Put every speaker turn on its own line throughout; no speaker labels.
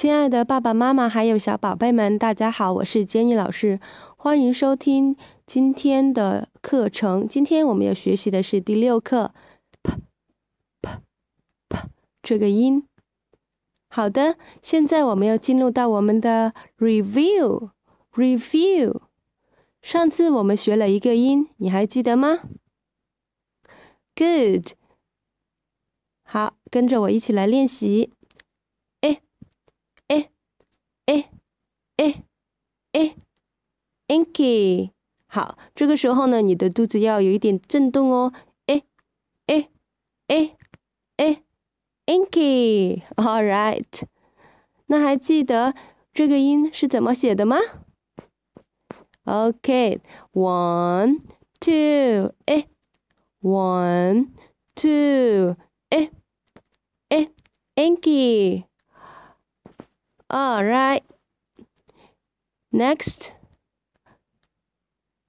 亲爱的爸爸妈妈还有小宝贝们，大家好，我是 Jenny 老师，欢迎收听今天的课程。今天我们要学习的是第六课，p p p 这个音。好的，现在我们要进入到我们的 review review。上次我们学了一个音，你还记得吗？Good。好，跟着我一起来练习。哎，哎，哎，哎，哎，Inky。好，这个时候呢，你的肚子要有一点震动哦。哎，哎，哎，哎，Inky。All right。那还记得这个音是怎么写的吗？OK，one two，哎，one two，哎。哎，Anki。All right. Next，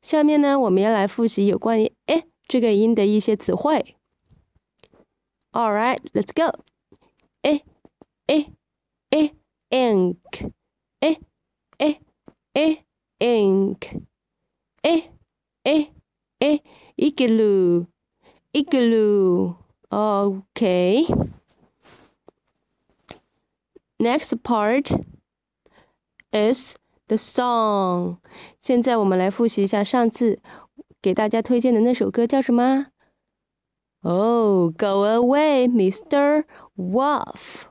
下面呢，我们要来复习有关于“哎”这个音的一些词汇。All right, let's go. 哎，哎，哎，ink。哎，哎，哎，ink。哎，哎，哎，igloo。igloo。Okay. Next part is the song。现在我们来复习一下上次给大家推荐的那首歌叫什么？Oh, go away, Mr. Wolf。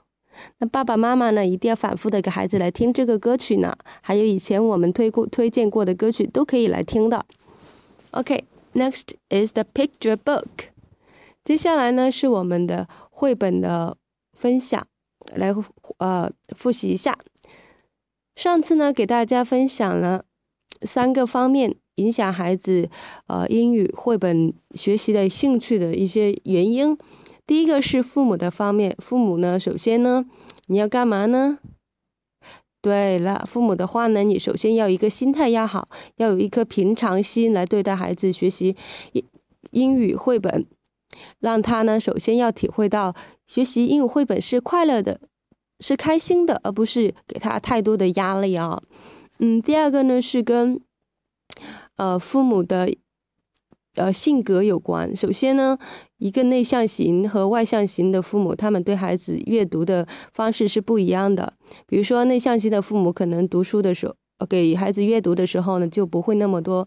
那爸爸妈妈呢，一定要反复的给孩子来听这个歌曲呢。还有以前我们推过、推荐过的歌曲都可以来听的。OK, next is the picture book。接下来呢是我们的绘本的分享。来，呃，复习一下。上次呢，给大家分享了三个方面影响孩子呃英语绘本学习的兴趣的一些原因。第一个是父母的方面，父母呢，首先呢，你要干嘛呢？对了，父母的话呢，你首先要一个心态要好，要有一颗平常心来对待孩子学习英英语绘本。让他呢，首先要体会到学习英语绘本是快乐的，是开心的，而不是给他太多的压力啊。嗯，第二个呢是跟呃父母的呃性格有关。首先呢，一个内向型和外向型的父母，他们对孩子阅读的方式是不一样的。比如说，内向型的父母可能读书的时候，给孩子阅读的时候呢，就不会那么多。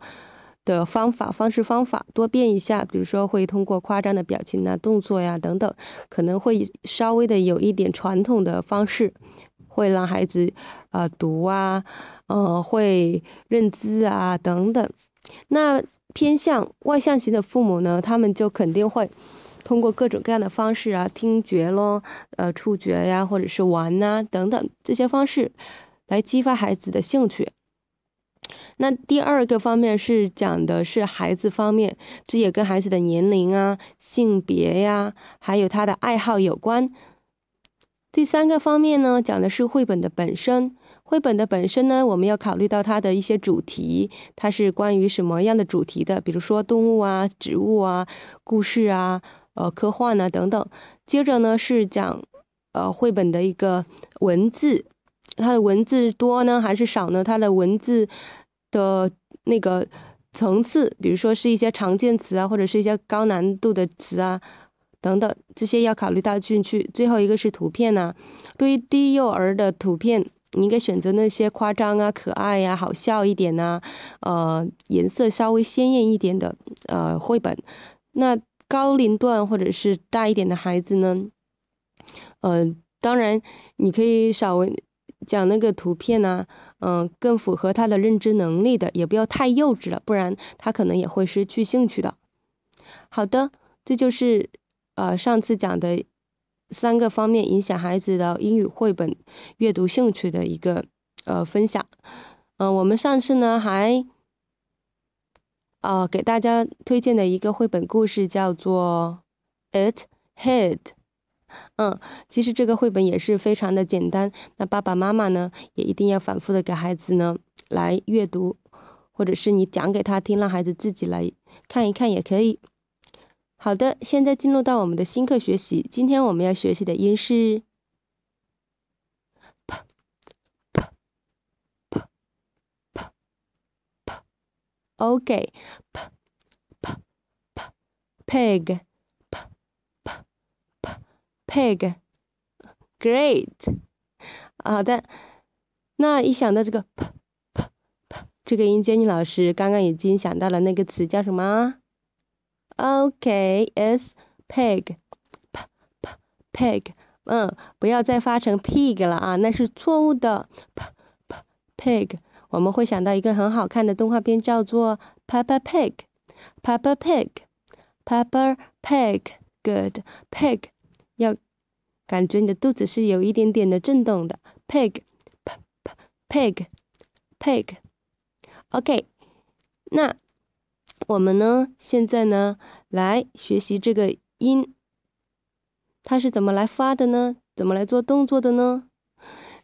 的方法、方式、方法多变一下，比如说会通过夸张的表情啊、动作呀等等，可能会稍微的有一点传统的方式，会让孩子啊读啊，呃会认字啊等等。那偏向外向型的父母呢，他们就肯定会通过各种各样的方式啊，听觉咯，呃触觉呀，或者是玩呐等等这些方式，来激发孩子的兴趣。那第二个方面是讲的是孩子方面，这也跟孩子的年龄啊、性别呀，还有他的爱好有关。第三个方面呢，讲的是绘本的本身。绘本的本身呢，我们要考虑到它的一些主题，它是关于什么样的主题的？比如说动物啊、植物啊、故事啊、呃科幻啊等等。接着呢是讲呃绘本的一个文字，它的文字多呢还是少呢？它的文字。的那个层次，比如说是一些常见词啊，或者是一些高难度的词啊，等等，这些要考虑到进去。最后一个是图片呢，对于低幼儿的图片，你应该选择那些夸张啊、可爱呀、好笑一点呐，呃，颜色稍微鲜艳一点的呃绘本。那高龄段或者是大一点的孩子呢，呃，当然你可以稍微。讲那个图片呐，嗯，更符合他的认知能力的，也不要太幼稚了，不然他可能也会失去兴趣的。好的，这就是呃上次讲的三个方面影响孩子的英语绘本阅读兴趣的一个呃分享。嗯，我们上次呢还啊给大家推荐的一个绘本故事叫做《It Hid》。嗯，其实这个绘本也是非常的简单。那爸爸妈妈呢，也一定要反复的给孩子呢来阅读，或者是你讲给他听，让孩子自己来看一看也可以。好的，现在进入到我们的新课学习。今天我们要学习的音是 p p p p p，OK p p p pig。pig，great。好的，那一想到这个 p p p 这个音，jenny 老师刚刚已经想到了那个词叫什么？OK，is pig p p pig。嗯，不要再发成 pig 了啊，那是错误的。p p pig，我们会想到一个很好看的动画片，叫做 Peppa Pig。Peppa Pig，Peppa Pig，good pig，要感觉你的肚子是有一点点的震动的。，pig，pig，pig，ok，那我们呢，现在呢，来学习这个音。它是怎么来发的呢？怎么来做动作的呢？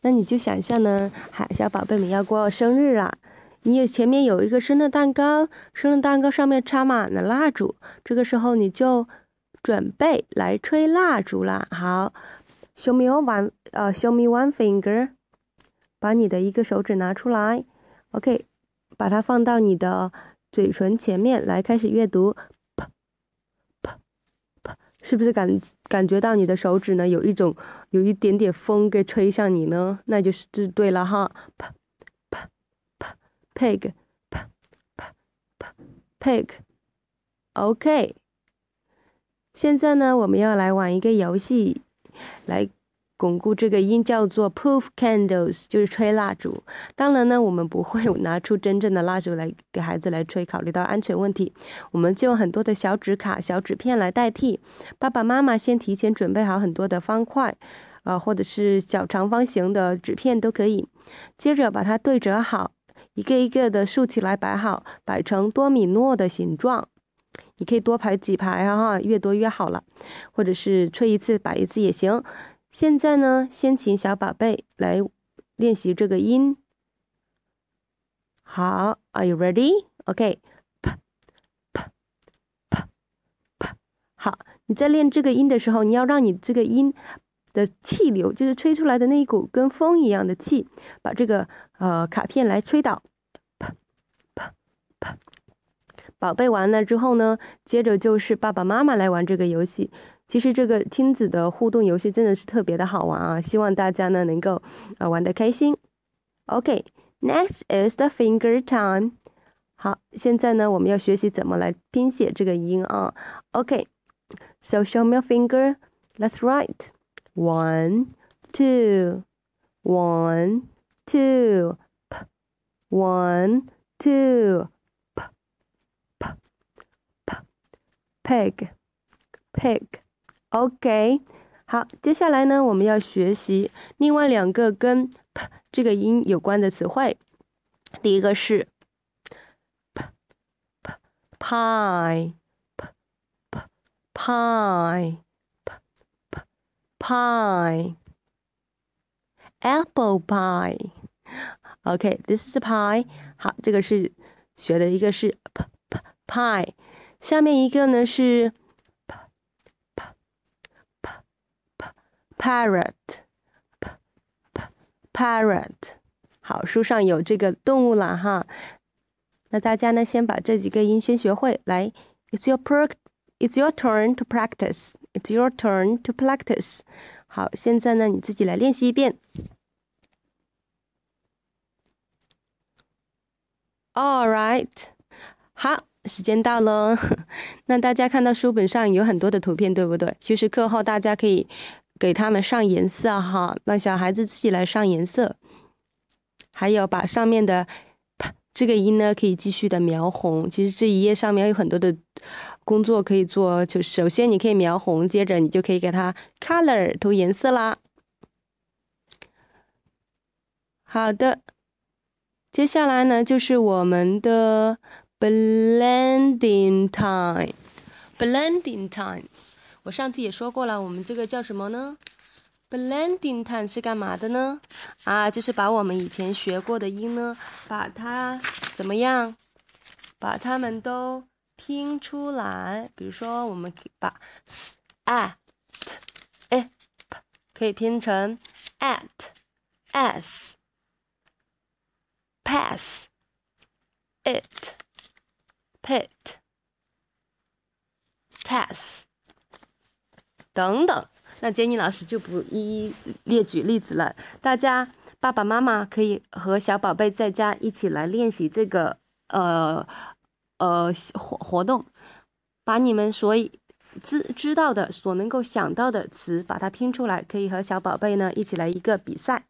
那你就想象呢，海小宝贝们要过生日了，你有前面有一个生日蛋糕，生日蛋糕上面插满了蜡烛，这个时候你就准备来吹蜡烛了。好，show me one，呃，show me one finger，把你的一个手指拿出来，OK，把它放到你的嘴唇前面来开始阅读。是不是感感觉到你的手指呢？有一种有一点点风给吹向你呢？那就是这对了哈。p p p pig p p p pig。OK。现在呢，我们要来玩一个游戏，来。巩固这个音叫做 poof candles，就是吹蜡烛。当然呢，我们不会拿出真正的蜡烛来给孩子来吹，考虑到安全问题，我们就用很多的小纸卡、小纸片来代替。爸爸妈妈先提前准备好很多的方块，啊，或者是小长方形的纸片都可以。接着把它对折好，一个一个的竖起来摆好，摆成多米诺的形状。你可以多排几排哈，越多越好了。或者是吹一次摆一次也行。现在呢，先请小宝贝来练习这个音。好，Are you ready? OK. P P P P。好，你在练这个音的时候，你要让你这个音的气流，就是吹出来的那一股跟风一样的气，把这个呃卡片来吹倒。P P P。宝贝完了之后呢，接着就是爸爸妈妈来玩这个游戏。其实这个亲子的互动游戏真的是特别的好玩啊！希望大家呢能够啊玩得开心。OK，next is the finger time。好，现在呢我们要学习怎么来拼写这个音啊。OK，so show me your finger. Let's write one, two, one, two, p, one, two, p, p, p, pig, pig. OK，好，接下来呢，我们要学习另外两个跟 p 这个音有关的词汇。第一个是 p p pie p p pie p p pie apple pie。OK，this is pie。好，这个是学的一个是 p p pie，下面一个呢是。Parrot，parrot，好，书上有这个动物了哈。那大家呢，先把这几个音先学会。来，It's your per，It's your turn to practice. It's your turn to practice. 好，现在呢，你自己来练习一遍。All right，好，时间到了。那大家看到书本上有很多的图片，对不对？其实课后大家可以。给他们上颜色哈，让小孩子自己来上颜色。还有把上面的这个音呢，可以继续的描红。其实这一页上面有很多的工作可以做，就首先你可以描红，接着你就可以给它 color 涂颜色啦。好的，接下来呢就是我们的 blending time，blending time。我上次也说过了，我们这个叫什么呢？Blending time 是干嘛的呢？啊，就是把我们以前学过的音呢，把它怎么样？把它们都拼出来。比如说，我们把 s at a p 可以拼成 at s pass it pit、test 等等。那 Jenny 老师就不一一列举例子了。大家爸爸妈妈可以和小宝贝在家一起来练习这个呃呃活活动，把你们所以知知道的、所能够想到的词，把它拼出来，可以和小宝贝呢一起来一个比赛，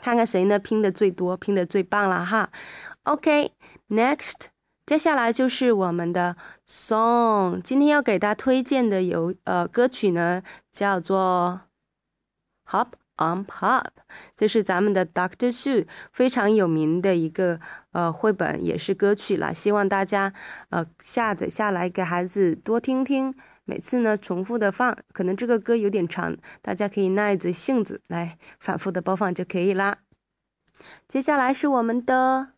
看看谁呢拼的最多、拼的最棒了哈。OK，Next，接下来就是我们的 song。今天要给大家推荐的有呃歌曲呢，叫做 Hop on Pop，这是咱们的 Doctor Sue 非常有名的一个呃绘本，也是歌曲啦。希望大家呃下载下来给孩子多听听，每次呢重复的放，可能这个歌有点长，大家可以耐着性子来反复的播放就可以啦。接下来是我们的。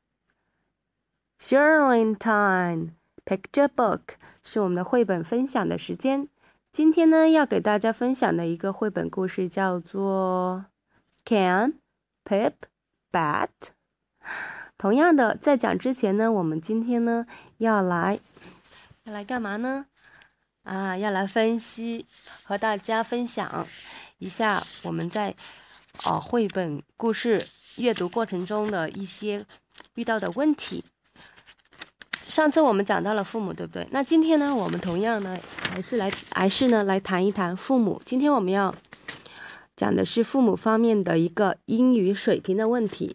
S h i r l i n time, picture book 是我们的绘本分享的时间。今天呢，要给大家分享的一个绘本故事叫做 Can Pip Bat。同样的，在讲之前呢，我们今天呢要来要来干嘛呢？啊，要来分析和大家分享一下我们在哦绘本故事阅读过程中的一些遇到的问题。上次我们讲到了父母，对不对？那今天呢，我们同样呢，还是来，还是呢，来谈一谈父母。今天我们要讲的是父母方面的一个英语水平的问题。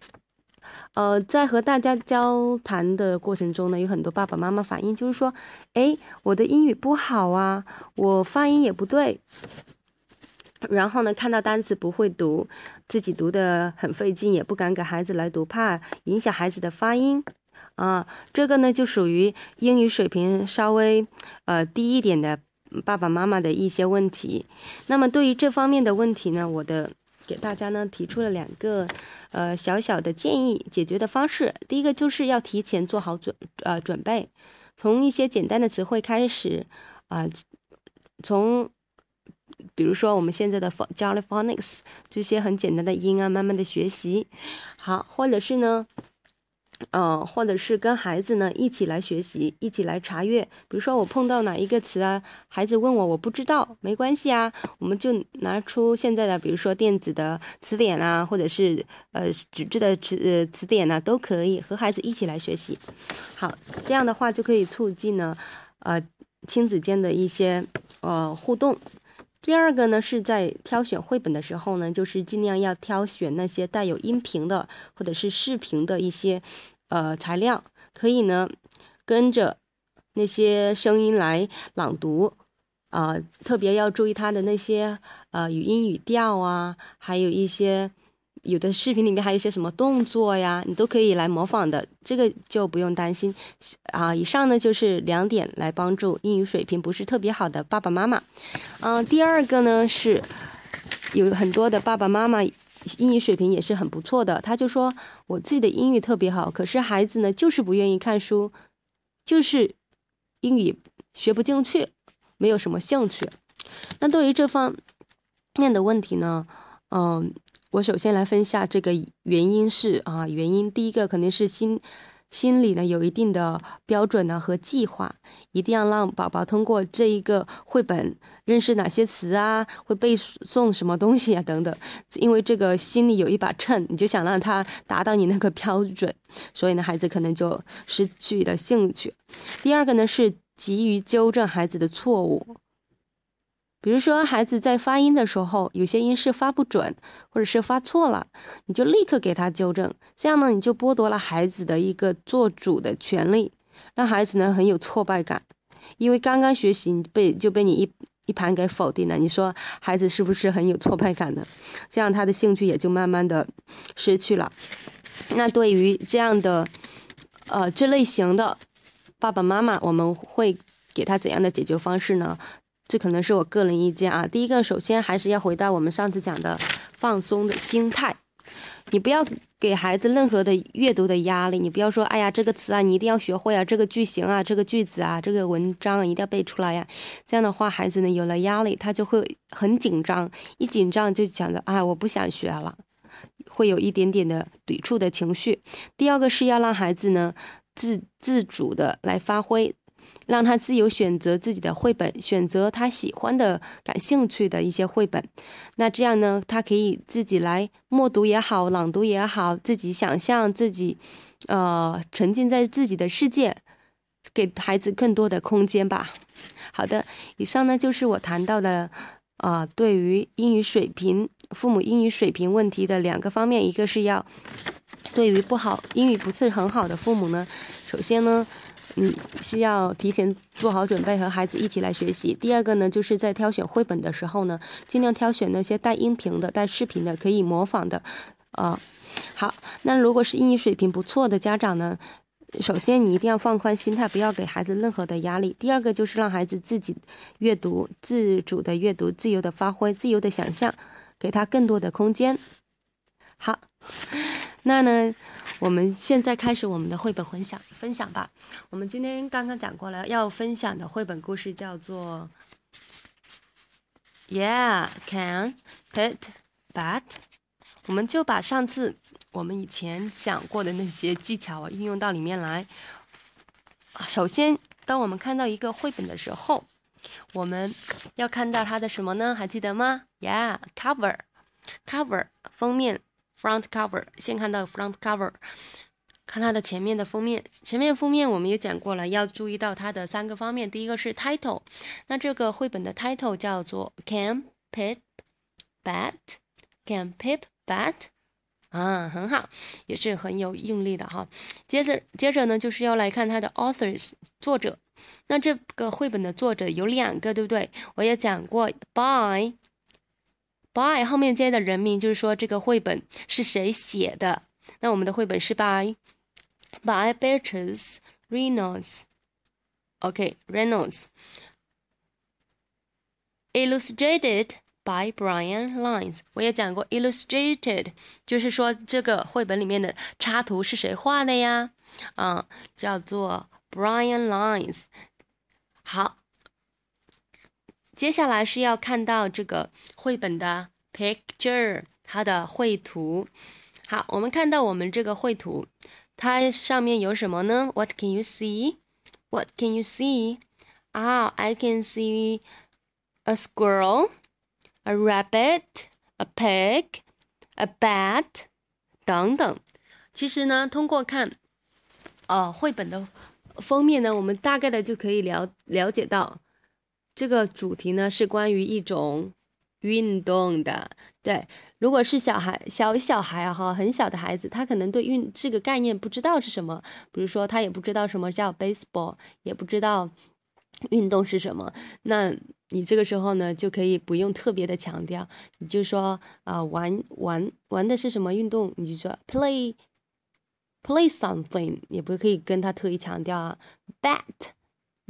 呃，在和大家交谈的过程中呢，有很多爸爸妈妈反映，就是说，哎，我的英语不好啊，我发音也不对，然后呢，看到单词不会读，自己读的很费劲，也不敢给孩子来读，怕影响孩子的发音。啊，这个呢就属于英语水平稍微呃低一点的爸爸妈妈的一些问题。那么对于这方面的问题呢，我的给大家呢提出了两个呃小小的建议解决的方式。第一个就是要提前做好准呃准备，从一些简单的词汇开始啊，从比如说我们现在的 Jolly Phonics 这些很简单的音啊，慢慢的学习好，或者是呢。嗯，或者是跟孩子呢一起来学习，一起来查阅。比如说我碰到哪一个词啊，孩子问我我不知道，没关系啊，我们就拿出现在的，比如说电子的词典啊，或者是呃纸质的词呃词典啊，都可以和孩子一起来学习。好，这样的话就可以促进呢呃亲子间的一些呃互动。第二个呢是在挑选绘本的时候呢，就是尽量要挑选那些带有音频的或者是视频的一些。呃，材料可以呢，跟着那些声音来朗读，啊，特别要注意它的那些呃语音语调啊，还有一些有的视频里面还有一些什么动作呀，你都可以来模仿的，这个就不用担心。啊，以上呢就是两点来帮助英语水平不是特别好的爸爸妈妈。嗯，第二个呢是有很多的爸爸妈妈。英语水平也是很不错的，他就说我自己的英语特别好，可是孩子呢就是不愿意看书，就是英语学不进去，没有什么兴趣。那对于这方面的问题呢，嗯，我首先来分下这个原因是啊，原因第一个肯定是心。心里呢有一定的标准呢和计划，一定要让宝宝通过这一个绘本认识哪些词啊，会背诵什么东西啊等等。因为这个心里有一把秤，你就想让他达到你那个标准，所以呢孩子可能就失去了兴趣。第二个呢是急于纠正孩子的错误。比如说，孩子在发音的时候，有些音是发不准，或者是发错了，你就立刻给他纠正。这样呢，你就剥夺了孩子的一个做主的权利，让孩子呢很有挫败感，因为刚刚学习被就被你一一盘给否定了。你说孩子是不是很有挫败感呢？这样他的兴趣也就慢慢的失去了。那对于这样的呃这类型的爸爸妈妈，我们会给他怎样的解决方式呢？这可能是我个人意见啊。第一个，首先还是要回到我们上次讲的放松的心态，你不要给孩子任何的阅读的压力。你不要说，哎呀，这个词啊，你一定要学会啊，这个句型啊，这个句子啊，这个文章一定要背出来呀。这样的话，孩子呢有了压力，他就会很紧张，一紧张就讲的啊，我不想学了，会有一点点的抵触的情绪。第二个是要让孩子呢。自自主的来发挥，让他自由选择自己的绘本，选择他喜欢的、感兴趣的一些绘本。那这样呢，他可以自己来默读也好，朗读也好，自己想象自己，呃，沉浸在自己的世界，给孩子更多的空间吧。好的，以上呢就是我谈到的，呃，对于英语水平、父母英语水平问题的两个方面，一个是要对于不好英语不是很好的父母呢，首先呢，嗯，是要提前做好准备和孩子一起来学习。第二个呢，就是在挑选绘本的时候呢，尽量挑选那些带音频的、带视频的，可以模仿的，呃，好。那如果是英语水平不错的家长呢？首先，你一定要放宽心态，不要给孩子任何的压力。第二个就是让孩子自己阅读，自主的阅读，自由的发挥，自由的想象，给他更多的空间。好，那呢，我们现在开始我们的绘本分享分享吧。我们今天刚刚讲过了，要分享的绘本故事叫做《Yeah Can Pet Bat》。我们就把上次我们以前讲过的那些技巧啊运用到里面来。首先，当我们看到一个绘本的时候，我们要看到它的什么呢？还记得吗？Yeah，cover，cover 封面，front cover，先看到 front cover，看它的前面的封面。前面封面我们也讲过了，要注意到它的三个方面。第一个是 title，那这个绘本的 title 叫做 Can Pip Bat，Can Pip。Bat，啊，很好，也是很有用力的哈。接着，接着呢，就是要来看它的 authors 作者。那这个绘本的作者有两个，对不对？我也讲过，By by 后面接的人名，就是说这个绘本是谁写的。那我们的绘本是 by，by Beatrice Reynolds。OK，Reynolds，illustrated。By Brian Lines，我也讲过，illustrated 就是说这个绘本里面的插图是谁画的呀？啊，叫做 Brian Lines。好，接下来是要看到这个绘本的 picture，它的绘图。好，我们看到我们这个绘图，它上面有什么呢？What can you see？What can you see？啊，I can see a squirrel。a rabbit, a pig, a bat 等等。其实呢，通过看呃绘本的封面呢，我们大概的就可以了了解到这个主题呢是关于一种运动的。对，如果是小孩小小孩啊哈，很小的孩子，他可能对运这个概念不知道是什么，比如说他也不知道什么叫 baseball，也不知道运动是什么，那。你这个时候呢，就可以不用特别的强调，你就说啊，玩玩玩的是什么运动？你就说 play play something，也不可以跟他特意强调啊。bat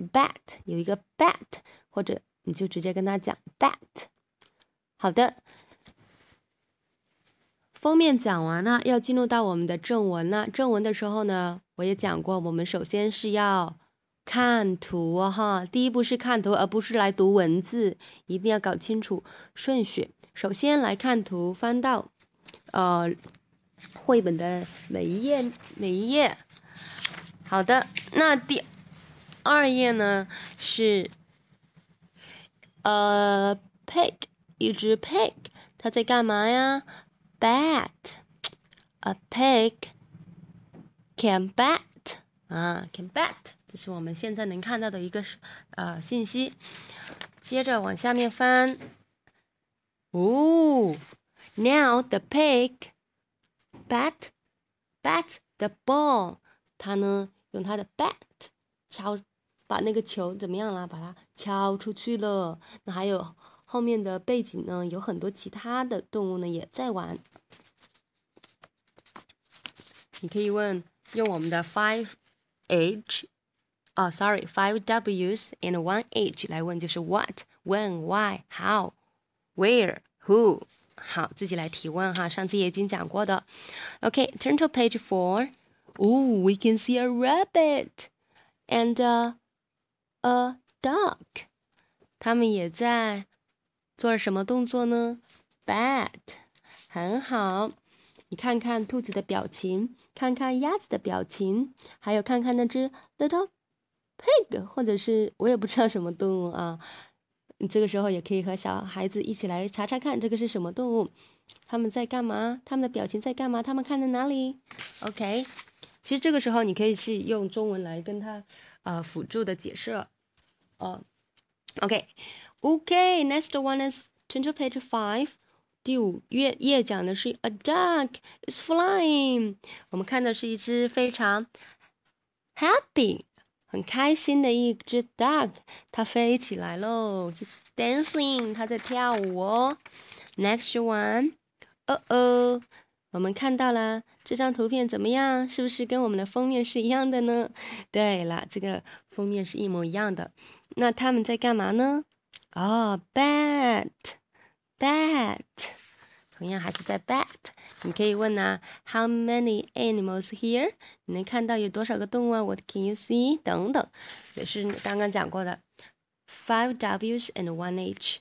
bat 有一个 bat，或者你就直接跟他讲 bat。好的，封面讲完了，要进入到我们的正文了。正文的时候呢，我也讲过，我们首先是要。看图哈，第一步是看图，而不是来读文字，一定要搞清楚顺序。首先来看图，翻到呃绘本的每一页，每一页。好的，那第二页呢是呃 pig，一只 pig，它在干嘛呀？bat，a pig can bat，啊，can bat。这是我们现在能看到的一个呃信息。接着往下面翻，哦，Now the pig bat bat the ball，它呢用它的 bat 敲把那个球怎么样了？把它敲出去了。那还有后面的背景呢，有很多其他的动物呢也在玩。你可以问用我们的 five H。哦，sorry，five W's and one H 来问就是 what、when、why、how、where、who。好，自己来提问哈，上次也已经讲过的。OK，turn to page four. Oh, we can see a rabbit and a, a duck. 他们也在做什么动作呢？Bat，很好。你看看兔子的表情，看看鸭子的表情，还有看看那只 little pig，或者是我也不知道什么动物啊。你这个时候也可以和小孩子一起来查查看，这个是什么动物，他们在干嘛？他们的表情在干嘛？他们看在哪里？OK，其实这个时候你可以是用中文来跟他呃辅助的解释哦。OK，OK，next one is turn to page five。第五页页讲的是 A duck is flying，我们看的是一只非常 happy 很开心的一只 duck，它飞起来喽，it's dancing，它在跳舞哦。Next one，哦哦，我们看到了这张图片怎么样？是不是跟我们的封面是一样的呢？对了，这个封面是一模一样的。那他们在干嘛呢？哦，bat，bat。同样还是在 bat，你可以问啊，How many animals here？你能看到有多少个动物？What can you see？等等，也是刚刚讲过的，five W's and one H。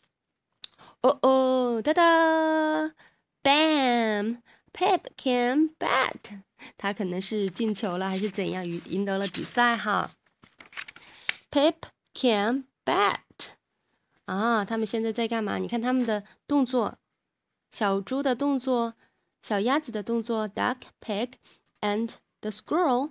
哦哦，哒哒，bam Pep can bat，他可能是进球了还是怎样，赢赢得了比赛哈。Pep can bat，啊，他们现在在干嘛？你看他们的动作。小猪的动作，小鸭子的动作，duck, pig, and the squirrel，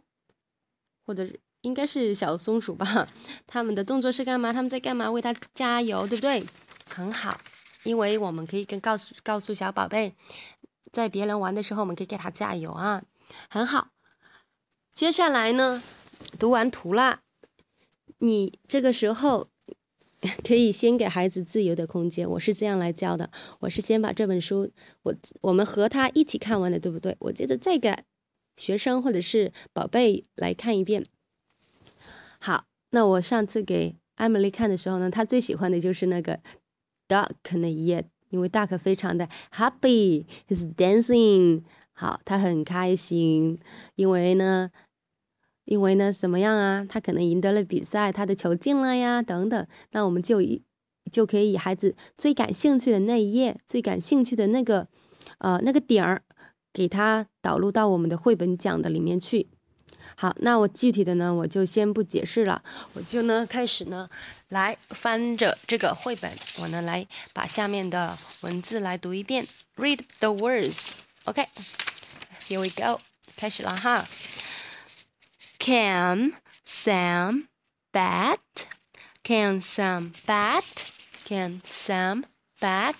或者应该是小松鼠吧？他们的动作是干嘛？他们在干嘛？为它加油，对不对？很好，因为我们可以跟告诉告诉小宝贝，在别人玩的时候，我们可以给他加油啊。很好，接下来呢，读完图啦，你这个时候。可以先给孩子自由的空间，我是这样来教的。我是先把这本书，我我们和他一起看完的，对不对？我接着再给学生或者是宝贝来看一遍。好，那我上次给艾米丽看的时候呢，她最喜欢的就是那个 duck 那一页，因为 duck 非常的 happy，he's dancing，好，他很开心，因为呢。因为呢，怎么样啊？他可能赢得了比赛，他的球进了呀，等等。那我们就以就可以以孩子最感兴趣的那一页，最感兴趣的那个，呃，那个点儿，给他导入到我们的绘本讲的里面去。好，那我具体的呢，我就先不解释了，我就呢开始呢来翻着这个绘本，我呢来把下面的文字来读一遍。Read the words. OK，here we go，开始了哈。Can Sam bat? Can Sam bat? Can Sam bat?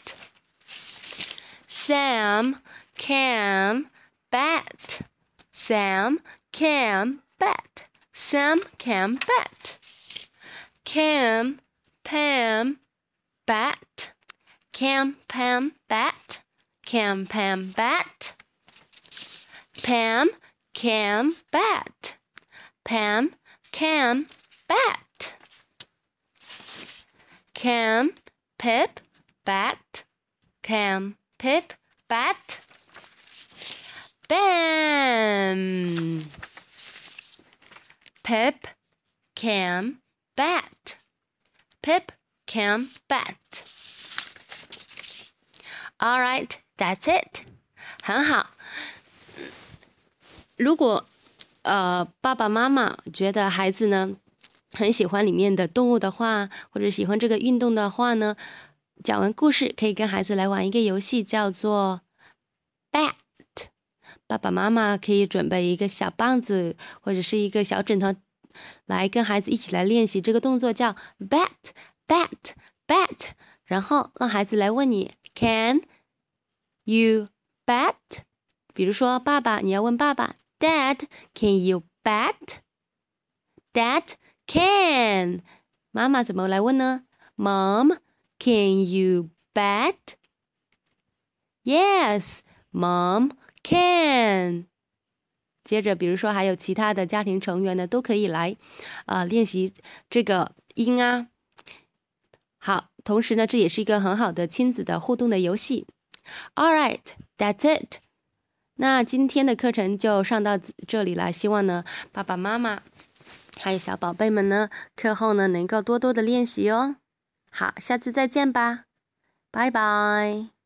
Sam can bat. Sam can bat. Sam can bat. Can Pam bat? Can Pam bat? Can Pam bat? Pam can bat. Pam can bat. Can Pip bat? Can Pip bat? Bam! Pip can bat. Pip can bat. All right, that's it. 很好。如果呃，爸爸妈妈觉得孩子呢很喜欢里面的动物的话，或者喜欢这个运动的话呢，讲完故事可以跟孩子来玩一个游戏，叫做 bat。爸爸妈妈可以准备一个小棒子或者是一个小枕头，来跟孩子一起来练习这个动作，叫 bat，bat，bat。然后让孩子来问你，Can you bat？比如说，爸爸，你要问爸爸。Dad, can you bet? Dad can. 妈妈怎么来问呢？Mom, can you bet? Can. 接着，比如说还有其他的家庭成员呢，都可以来啊练习这个音啊。好，同时呢，这也是一个很好的亲子的互动的游戏。All right, that's it. 那今天的课程就上到这里了，希望呢爸爸妈妈还有小宝贝们呢课后呢能够多多的练习哦。好，下次再见吧，拜拜。